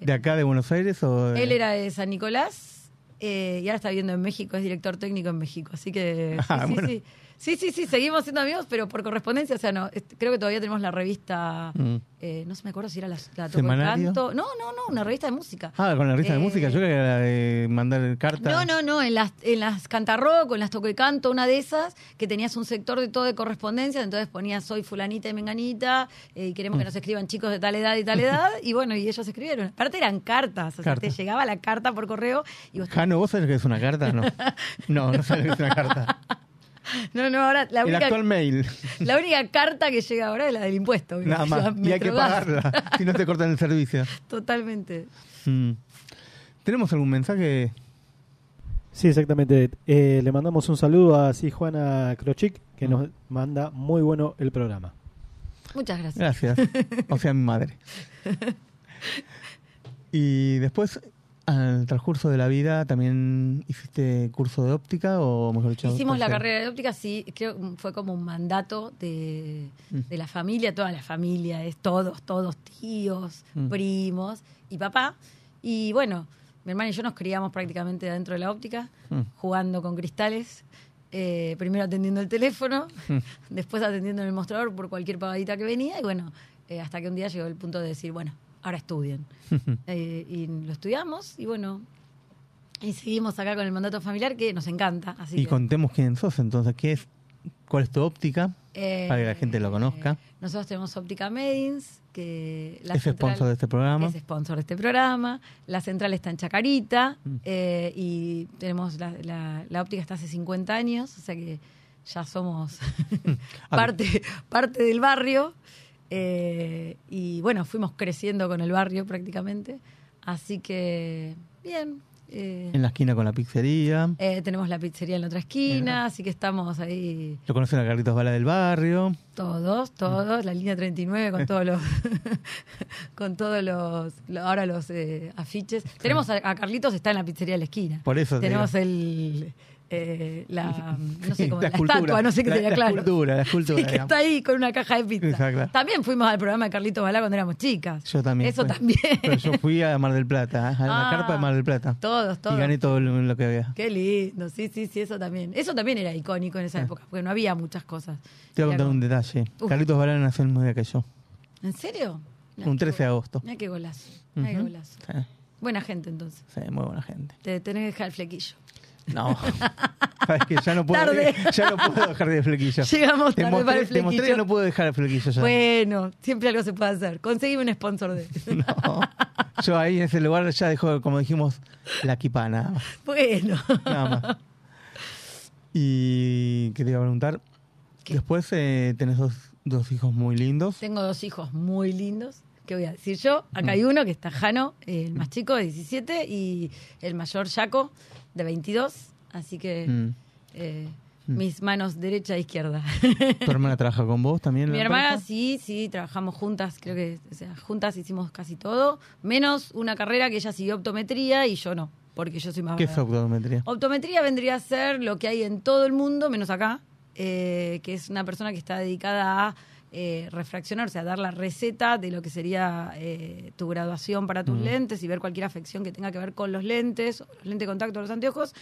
C: ¿De acá, de Buenos Aires? O de-
D: Él era de San Nicolás eh, y ahora está viviendo en México, es director técnico en México. Así que
C: Ah,
D: sí,
C: bueno.
D: sí. Sí, sí, sí, seguimos siendo amigos, pero por correspondencia, o sea, no, creo que todavía tenemos la revista,
C: Mm.
D: eh, no se me acuerdo si era la, la
C: ¿Semanario?
D: Canto. No, no, no, una revista de música.
C: Ah, con la revista
D: Eh,
C: de música. Yo quería la de mandar carta.
D: No, no, no, en las, en las cantarrock, o en las toco y canto, una de esas, que tenías un sector de todo de correspondencia, entonces ponías soy fulanita y menganita, eh, y queremos que
C: Mm.
D: nos escriban chicos de tal edad y tal edad, y bueno, y ellos escribieron. Aparte eran cartas, o sea,
C: Cartas.
D: te llegaba la carta por correo y vos...
C: Jano, ¿vos sabés lo que es una carta? No. No, no sabés lo que es una carta.
D: No, no, ahora la
C: El
D: única,
C: actual mail.
D: la única carta que llega ahora es la del impuesto.
C: Nada más. Y hay que pagarla. Si no te cortan el servicio.
D: Totalmente.
C: Mm. ¿Tenemos algún mensaje?
N: Sí, exactamente. Eh, le mandamos un saludo a sí, Juana Crochic, que nos manda muy bueno el programa.
D: Muchas gracias.
C: Gracias. O sea, mi madre. Y después, al transcurso de la vida, ¿también hiciste curso de óptica o mejor dicho?
D: Hicimos la carrera de óptica, sí, creo que fue como un mandato de,
C: Mm.
D: de la familia, toda la familia, es todos, todos tíos,
C: Mm.
D: primos y papá. Y bueno, mi hermana y yo nos criamos prácticamente dentro de la óptica,
C: Mm.
D: jugando con cristales, eh, primero atendiendo el teléfono, después atendiendo en el mostrador por cualquier pagadita que venía y bueno, eh, hasta que un día llegó el punto de decir, bueno, ahora estudien. Eh, y lo estudiamos y bueno, y seguimos acá con el mandato familiar que nos encanta. Así
C: y
D: que,
C: contemos quién sos, entonces, ¿qué es? ¿Cuál es tu óptica?
D: Eh,
C: Para que la gente lo conozca.
D: Nosotros tenemos Óptica Medins, que la
C: Es
D: central-
C: sponsor de este programa.
D: Es sponsor de este programa. La central está en Chacarita
C: Mm.
D: eh, y tenemos la, la- la óptica está hace 50 años, o sea que ya somos parte, parte del barrio. Eh, y bueno, fuimos creciendo con el barrio prácticamente. Así que, bien. eh,
C: En la esquina con la pizzería.
D: eh, tenemos la pizzería en la otra esquina, así que estamos ahí
C: Lo conocen a Carlitos Bala del barrio.
D: todos, todos, la línea 39 con todos los con todos los lo- ahora los eh, afiches. Tenemos a, a Carlitos está en la pizzería de la esquina.
C: Por eso te
D: tenemos el eh, la no sé cómo
C: La
D: la,
C: escultura.
D: estatua, no sé qué
C: La-
D: sería
C: la
D: claro.
C: escultura, la escultura,
D: Sí, que
C: digamos.
D: está ahí con una caja de pizza.
C: Exacto.
D: También fuimos al programa de Carlitos Balá cuando éramos chicas.
C: Yo también.
D: Eso también.
C: Pero yo fui a Mar del Plata, a la
D: Ah,
C: carpa de Mar del Plata.
D: Todos, todos.
C: Y gané todo lo, que había.
D: Qué lindo, sí, sí, sí, eso también. Eso también era icónico en esa
C: Ah.
D: época, porque no había muchas cosas.
C: Te voy a contar
D: como-
C: un detalle.
D: Uf.
C: Carlitos Bala nació el mismo día que yo.
D: ¿En serio? Mirá
C: Un
D: qué
C: 13 de agosto.
D: Mira qué golazo. Qué
C: Ujú.
D: golazo.
C: Sí,
D: Buena gente entonces.
C: sí, muy buena gente.
D: Te tenés que dejar el flequillo.
C: No. Que ya no puedo,
D: Tarde.
C: ya no puedo dejar de flequillo.
D: Llegamos tarde
C: mostré,
D: para el
C: te mostré
D: flequillo.
C: que no puedo dejar el flequillo ya.
D: Bueno, siempre algo se puede hacer. Conseguime un sponsor de
C: No. Yo ahí en ese lugar ya dejo, como dijimos, la más.
D: Bueno.
C: Nada más. Y que te iba a preguntar. Después eh, tenés dos, dos hijos muy lindos.
D: Tengo dos hijos muy lindos. ¿Qué voy a decir yo? Acá
C: Mm.
D: hay uno que está Jano, el más chico de 17, y el mayor Jaco de 22. Así que
C: Mm.
D: eh,
C: Mm.
D: mis manos derecha e izquierda.
C: ¿Tu hermana trabaja con vos también?
D: Mi hermana sí, sí, trabajamos juntas, creo que o sea, juntas hicimos casi todo, menos una carrera que ella siguió optometría y yo no, porque yo soy más
C: ¿Qué es optometría?
D: Optometría vendría a ser lo que hay en todo el mundo, menos acá, eh, que es una persona que está dedicada a eh, refraccionar, o sea, dar la receta de lo que sería eh, tu graduación para tus lentes y ver cualquier afección que tenga que ver con los lentes, los lentes de contacto, los anteojos,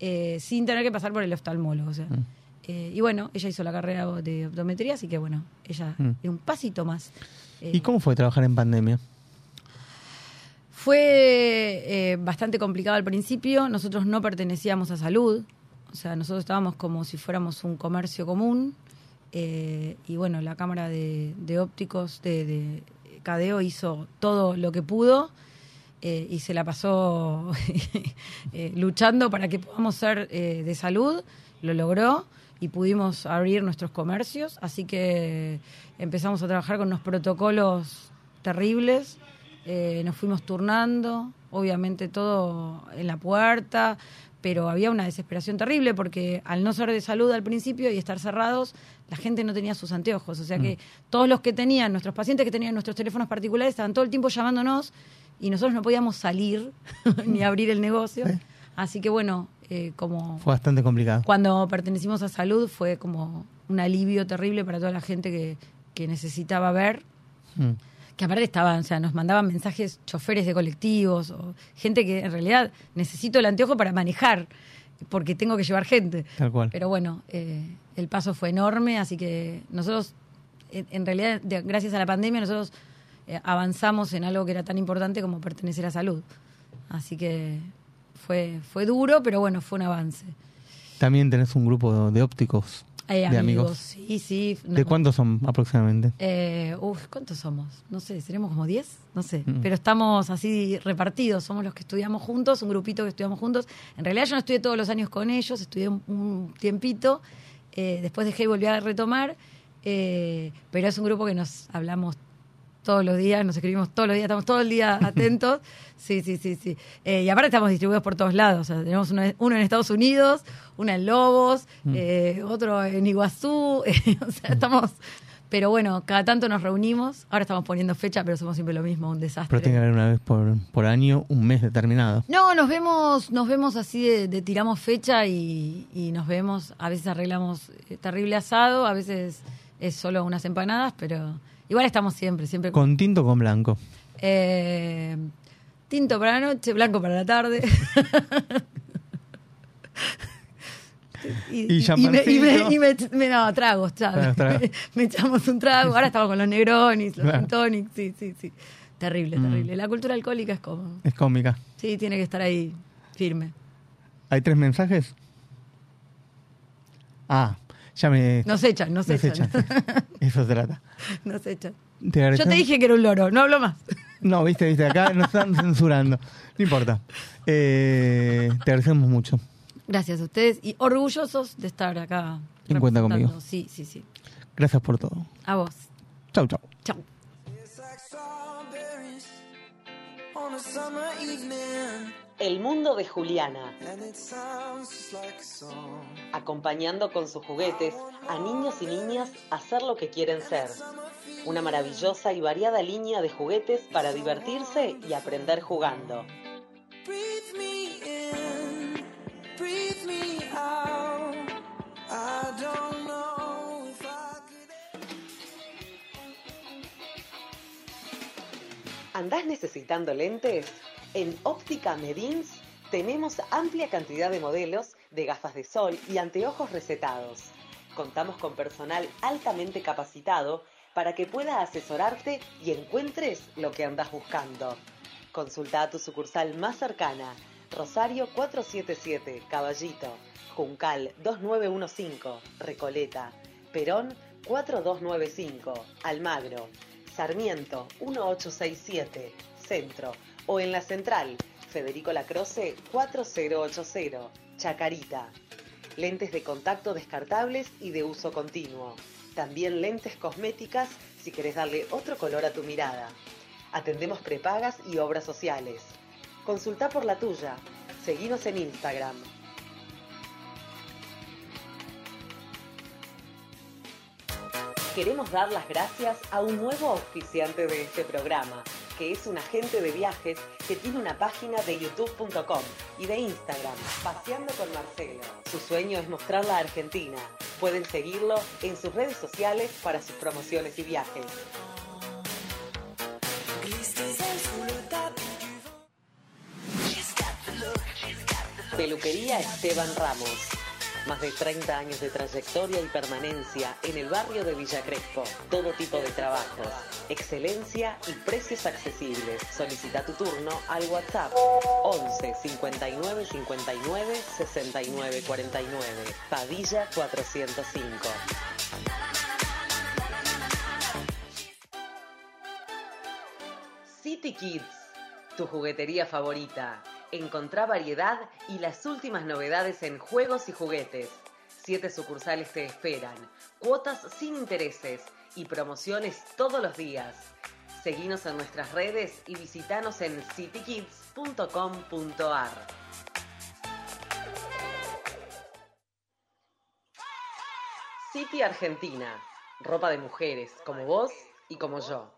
D: eh, sin tener que pasar por el oftalmólogo. O sea.
C: Mm.
D: Eh, y bueno, ella hizo la carrera de optometría, así que bueno, ella
C: Mm.
D: es un pasito más. Eh,
C: ¿Y cómo fue trabajar en pandemia?
D: Fue bastante complicado al principio. Nosotros no pertenecíamos a salud. O sea, nosotros estábamos como si fuéramos un comercio común. Eh, y bueno, la cámara de, ópticos de, de Cadeo hizo todo lo que pudo eh, y se la pasó eh, luchando para que podamos ser de salud. Lo logró y pudimos abrir nuestros comercios. Así que empezamos a trabajar con unos protocolos terribles. Nos fuimos turnando, obviamente todo en la puerta, pero había una desesperación terrible porque al no ser de salud al principio y estar cerrados, la gente no tenía sus anteojos. O sea que todos los que tenían, nuestros pacientes que tenían nuestros teléfonos particulares, estaban todo el tiempo llamándonos y nosotros no podíamos salir ni abrir el negocio. Así que bueno, eh, como
C: Fue bastante complicado.
D: cuando pertenecimos a salud fue como un alivio terrible para toda la gente que, que necesitaba ver.
C: Mm.
D: Que aparte estaban, o sea, nos mandaban mensajes choferes de colectivos o gente que en realidad necesito el anteojo para manejar porque tengo que llevar gente.
C: Tal cual.
D: Pero bueno, eh, el paso fue enorme, así que nosotros, en, en realidad, de- gracias a la pandemia, nosotros eh, avanzamos en algo que era tan importante como pertenecer a salud. Así que fue, fue duro, pero bueno, fue un avance.
C: También tenés un grupo de ópticos,
D: Eh,
C: de amigos.
D: amigos, sí, sí.
C: ¿De cuántos son aproximadamente?
D: Eh, uf, ¿cuántos somos? No sé, ¿seremos como 10? No sé.
C: Mm.
D: Pero estamos así repartidos. Somos los que estudiamos juntos, un grupito que estudiamos juntos. En realidad yo no estudié todos los años con ellos, estudié un, un tiempito. eh, después dejé y volví a retomar. eh, pero es un grupo que nos hablamos todos los días, nos escribimos todos los días, estamos todo el día atentos. Sí, sí, sí, sí. Eh, y aparte estamos distribuidos por todos lados. O sea, tenemos uno, uno en Estados Unidos, uno en Lobos,
C: Mm.
D: eh, otro en Iguazú. eh, o sea, estamos... Pero bueno, cada tanto nos reunimos. Ahora estamos poniendo fecha, pero somos siempre lo mismo, un desastre.
C: Pero tiene que haber una vez por, por año, un mes determinado.
D: No, nos vemos, nos vemos así de, de tiramos fecha y, y nos vemos. A veces arreglamos terrible asado, a veces es solo unas empanadas, pero igual estamos siempre, siempre.
C: ¿Con tinto o con blanco?
D: Eh, tinto para la noche, blanco para la tarde.
C: Y
D: y,
C: champancito.
D: me, y me- y me- me- no, tragos.
C: Tragos.
D: Me, echamos un trago. Ahora estamos con los negronis, los
C: Claro.
D: sí, sí, sí. Terrible,
C: Mm.
D: terrible. La cultura alcohólica es como.
C: Es cómica.
D: Sí, tiene que estar ahí firme.
C: ¿Hay tres mensajes? Ah, ya me...
D: Nos echan, nos
C: Nos
D: echan.
C: Eso se trata.
D: Nos echan.
C: Te
D: Yo te dije que era un loro, no hablo más.
C: No, viste, viste, acá nos están censurando. No importa. Eh, te agradecemos mucho.
D: Gracias a ustedes y orgullosos de estar acá.
C: En cuenta conmigo.
D: Sí, sí, sí.
C: Gracias por todo.
D: A vos.
C: Chau, chau.
D: Chau.
E: on a summer evening.
B: El mundo de Juliana, acompañando con sus juguetes a niños y niñas a hacer lo que quieren ser. Una maravillosa y variada línea de juguetes para divertirse y aprender jugando. ¿Andás necesitando lentes? En Óptica Medins tenemos amplia cantidad de modelos de gafas de sol y anteojos recetados. Contamos con personal altamente capacitado para que pueda asesorarte y encuentres lo que andás buscando. Consulta a tu sucursal más cercana, Rosario 477, Caballito, Juncal 2915, Recoleta, Perón 4295, Almagro, Sarmiento 1867, Centro, o en la central, Federico Lacroce 4080, Chacarita. Lentes de contacto descartables y de uso continuo. También lentes cosméticas si querés darle otro color a tu mirada. Atendemos prepagas y obras sociales. Consulta por la tuya. Seguinos en Instagram. Queremos dar las gracias a un nuevo auspiciante de este programa, que es un agente de viajes que tiene una página de youtube.com y de Instagram, Paseando con Marcelo. Su sueño es mostrar la Argentina. Pueden seguirlo en sus redes sociales para sus promociones y viajes. Peluquería Esteban Ramos. Más de 30 años de trayectoria y permanencia en el barrio de Villa Crespo. Todo tipo de trabajos, excelencia y precios accesibles. Solicita tu turno al WhatsApp 11 59 59 69 49. Padilla 405. City Kids, tu juguetería favorita. Encontrá variedad y las últimas novedades en juegos y juguetes. Siete sucursales te esperan, cuotas sin intereses y promociones todos los días. Seguinos en nuestras redes y visitanos en citykids.com.ar. City Argentina. Ropa de mujeres, como vos y como yo.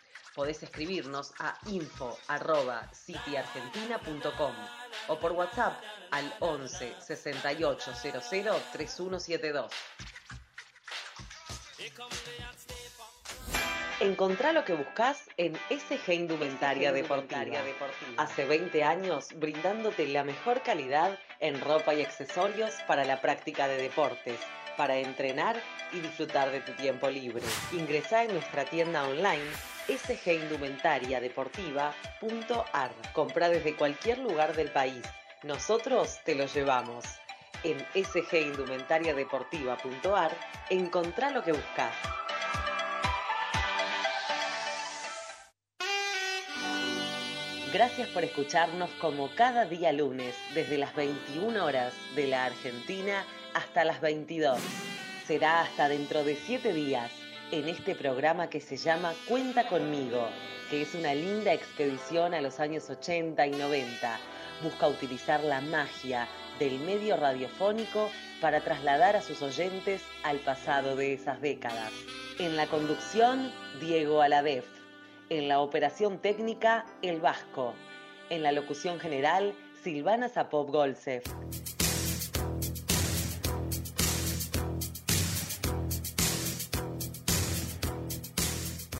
B: Podés escribirnos a info.cityargentina.com o por WhatsApp al 11 68 00 3172. Encontrá lo que buscas en SG Indumentaria Deportiva. Hace 20 años brindándote la mejor calidad en ropa y accesorios para la práctica de deportes, para entrenar y disfrutar de tu tiempo libre. Ingresá en nuestra tienda online sgindumentariadeportiva.ar. Comprá desde cualquier lugar del país. Nosotros te lo llevamos. En sgindumentariadeportiva.ar lo que buscas. Gracias por escucharnos como cada día lunes, desde las 21 horas de la Argentina hasta las 22. Será hasta dentro de 7 días en este programa que se llama Cuenta conmigo, que es una linda expedición a los años 80 y 90. Busca utilizar la magia del medio radiofónico para trasladar a sus oyentes al pasado de esas décadas. En la conducción, Diego Aladef. En la operación técnica, El Vasco. En la locución general, Silvana Zapop Golsef.